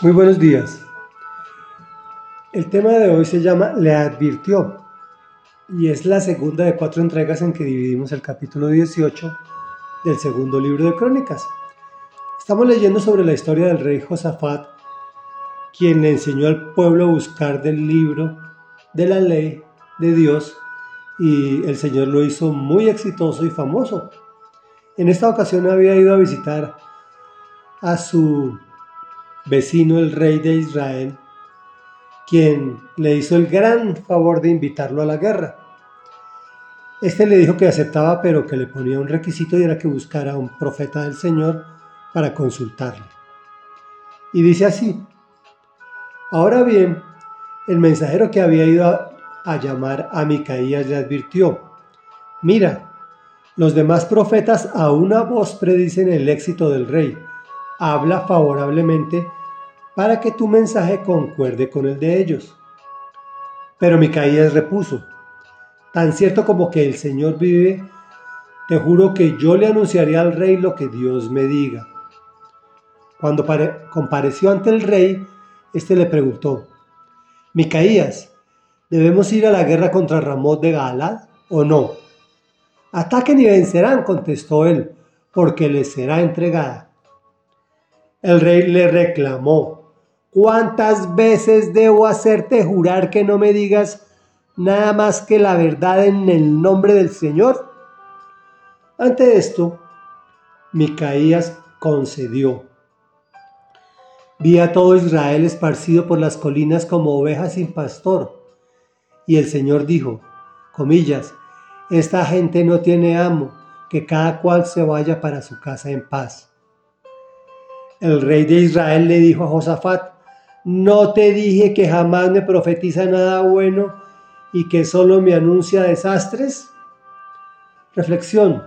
Muy buenos días. El tema de hoy se llama Le advirtió y es la segunda de cuatro entregas en que dividimos el capítulo 18 del segundo libro de Crónicas. Estamos leyendo sobre la historia del rey Josafat, quien le enseñó al pueblo a buscar del libro de la ley de Dios y el Señor lo hizo muy exitoso y famoso. En esta ocasión había ido a visitar a su vecino el rey de Israel, quien le hizo el gran favor de invitarlo a la guerra. Este le dijo que aceptaba, pero que le ponía un requisito y era que buscara a un profeta del Señor para consultarle. Y dice así, ahora bien, el mensajero que había ido a, a llamar a Micaías le advirtió, mira, los demás profetas a una voz predicen el éxito del rey, habla favorablemente para que tu mensaje concuerde con el de ellos. Pero Micaías repuso, tan cierto como que el Señor vive, te juro que yo le anunciaré al rey lo que Dios me diga. Cuando compareció ante el rey, éste le preguntó, Micaías, ¿debemos ir a la guerra contra Ramón de Galad o no? Ataquen y vencerán, contestó él, porque les será entregada. El rey le reclamó, ¿Cuántas veces debo hacerte jurar que no me digas nada más que la verdad en el nombre del Señor? Ante esto, Micaías concedió. Vi a todo Israel esparcido por las colinas como ovejas sin pastor. Y el Señor dijo, comillas, esta gente no tiene amo, que cada cual se vaya para su casa en paz. El rey de Israel le dijo a Josafat, ¿No te dije que jamás me profetiza nada bueno y que solo me anuncia desastres? Reflexión.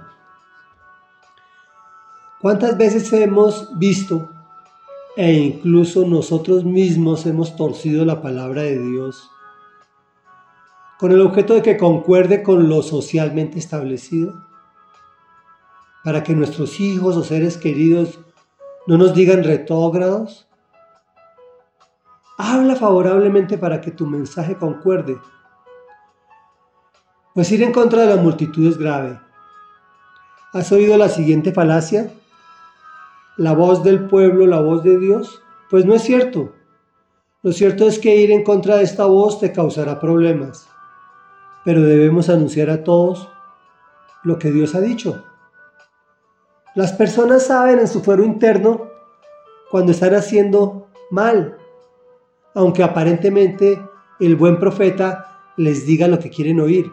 ¿Cuántas veces hemos visto e incluso nosotros mismos hemos torcido la palabra de Dios con el objeto de que concuerde con lo socialmente establecido? Para que nuestros hijos o seres queridos no nos digan retrógrados Habla favorablemente para que tu mensaje concuerde. Pues ir en contra de la multitud es grave. ¿Has oído la siguiente falacia? ¿La voz del pueblo, la voz de Dios? Pues no es cierto. Lo cierto es que ir en contra de esta voz te causará problemas. Pero debemos anunciar a todos lo que Dios ha dicho. Las personas saben en su fuero interno cuando están haciendo mal aunque aparentemente el buen profeta les diga lo que quieren oír.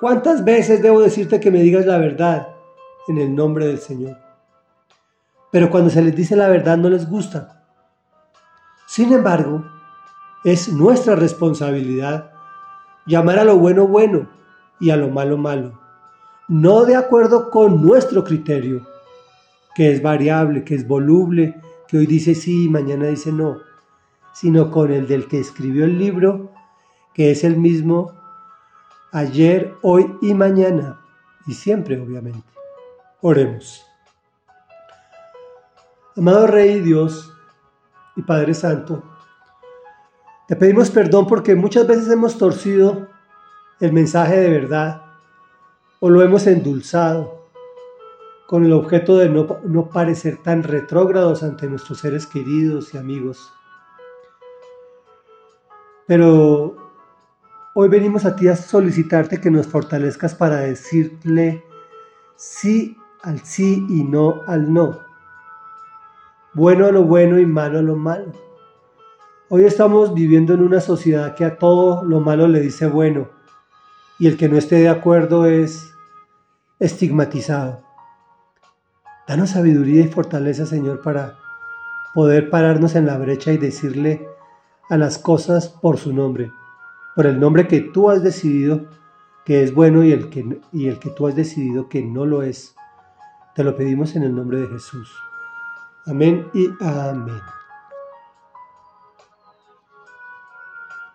¿Cuántas veces debo decirte que me digas la verdad en el nombre del Señor? Pero cuando se les dice la verdad no les gusta. Sin embargo, es nuestra responsabilidad llamar a lo bueno bueno y a lo malo malo, no de acuerdo con nuestro criterio, que es variable, que es voluble, que hoy dice sí y mañana dice no sino con el del que escribió el libro, que es el mismo ayer, hoy y mañana, y siempre obviamente. Oremos. Amado Rey Dios y Padre Santo, te pedimos perdón porque muchas veces hemos torcido el mensaje de verdad o lo hemos endulzado con el objeto de no, no parecer tan retrógrados ante nuestros seres queridos y amigos. Pero hoy venimos a ti a solicitarte que nos fortalezcas para decirle sí al sí y no al no. Bueno a lo bueno y malo a lo malo. Hoy estamos viviendo en una sociedad que a todo lo malo le dice bueno y el que no esté de acuerdo es estigmatizado. Danos sabiduría y fortaleza, Señor, para poder pararnos en la brecha y decirle a las cosas por su nombre, por el nombre que tú has decidido que es bueno y el que, y el que tú has decidido que no lo es. Te lo pedimos en el nombre de Jesús. Amén y amén.